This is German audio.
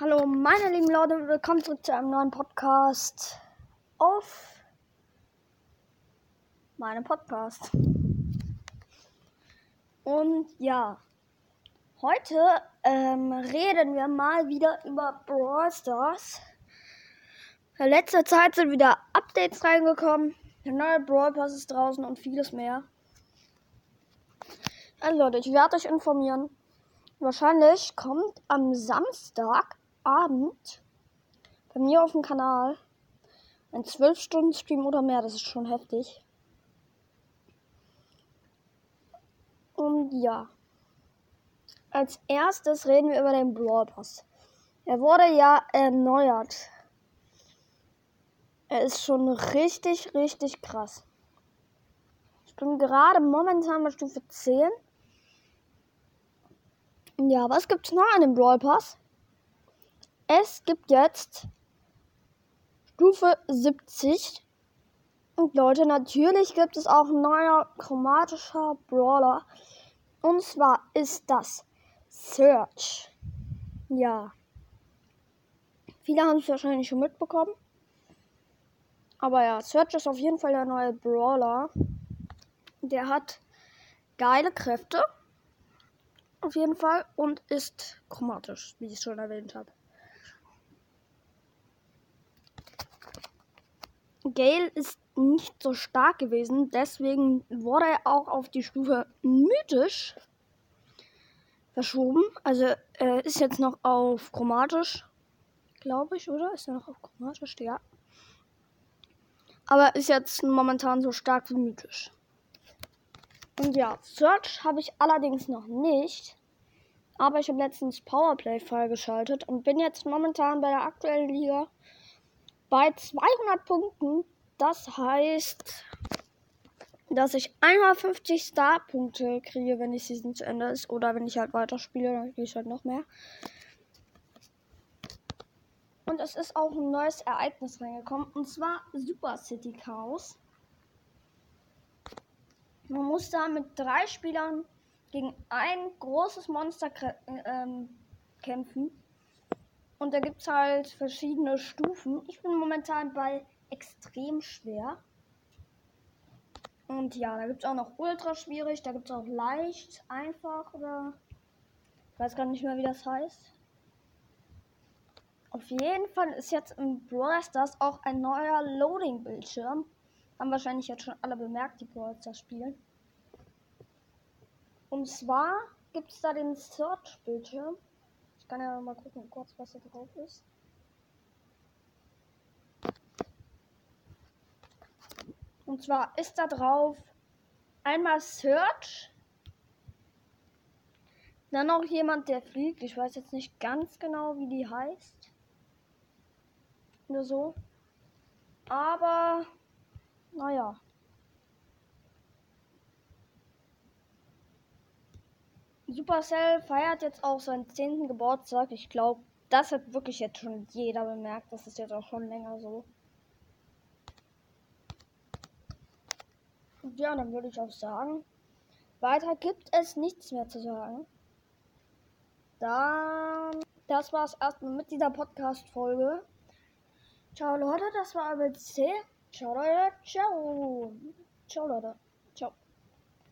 Hallo, meine lieben Leute, willkommen zurück zu einem neuen Podcast auf meinem Podcast. Und ja, heute ähm, reden wir mal wieder über Brawl Stars. In letzter Zeit sind wieder Updates reingekommen. Der neue Brawl Pass ist draußen und vieles mehr. Also Leute, ich werde euch informieren. Wahrscheinlich kommt am Samstag Abend bei mir auf dem Kanal ein 12-Stunden-Stream oder mehr. Das ist schon heftig. Und ja. Als erstes reden wir über den Brawl Pass. Er wurde ja erneuert. Er ist schon richtig, richtig krass. Ich bin gerade momentan bei Stufe 10. Ja, was gibt's noch an dem Brawl Pass? Es gibt jetzt Stufe 70. Und Leute, natürlich gibt es auch ein neuer chromatischer Brawler. Und zwar ist das Search. Ja. Viele haben es wahrscheinlich schon mitbekommen. Aber ja, Search ist auf jeden Fall der neue Brawler. Der hat geile Kräfte. Auf jeden Fall. Und ist chromatisch, wie ich schon erwähnt habe. Gale ist nicht so stark gewesen, deswegen wurde er auch auf die Stufe mythisch verschoben. Also er ist jetzt noch auf chromatisch, glaube ich, oder? Ist er noch auf chromatisch? Ja. Aber ist jetzt momentan so stark wie mythisch. Und ja, Search habe ich allerdings noch nicht. Aber ich habe letztens Powerplay freigeschaltet und bin jetzt momentan bei der aktuellen Liga bei 200 Punkten. Das heißt, dass ich einmal 50 Star-Punkte kriege, wenn die Season zu Ende ist. Oder wenn ich halt weiterspiele, dann kriege ich halt noch mehr. Und es ist auch ein neues Ereignis reingekommen. Und zwar Super City Chaos. Man muss da mit drei Spielern gegen ein großes Monster ähm, kämpfen. Und da gibt es halt verschiedene Stufen. Ich bin momentan bei extrem schwer. Und ja, da gibt es auch noch ultra schwierig, da gibt es auch leicht, einfach oder. Ich weiß gar nicht mehr, wie das heißt. Auf jeden Fall ist jetzt im Brawl auch ein neuer Loading-Bildschirm. Haben wahrscheinlich jetzt schon alle bemerkt, die Brawl spielen. Und zwar gibt es da den Search-Bildschirm. Ich kann ja mal gucken, kurz, was da drauf ist. Und zwar ist da drauf einmal Search. Dann noch jemand, der fliegt. Ich weiß jetzt nicht ganz genau, wie die heißt. Oder so. Aber, naja. Supercell feiert jetzt auch seinen 10. Geburtstag. Ich glaube, das hat wirklich jetzt schon jeder bemerkt. Das ist jetzt auch schon länger so. Und ja, dann würde ich auch sagen, weiter gibt es nichts mehr zu sagen. Dann, das war es erstmal mit dieser Podcast-Folge. Ciao Leute, das war ABC. Ciao Leute, ciao. Ciao Leute.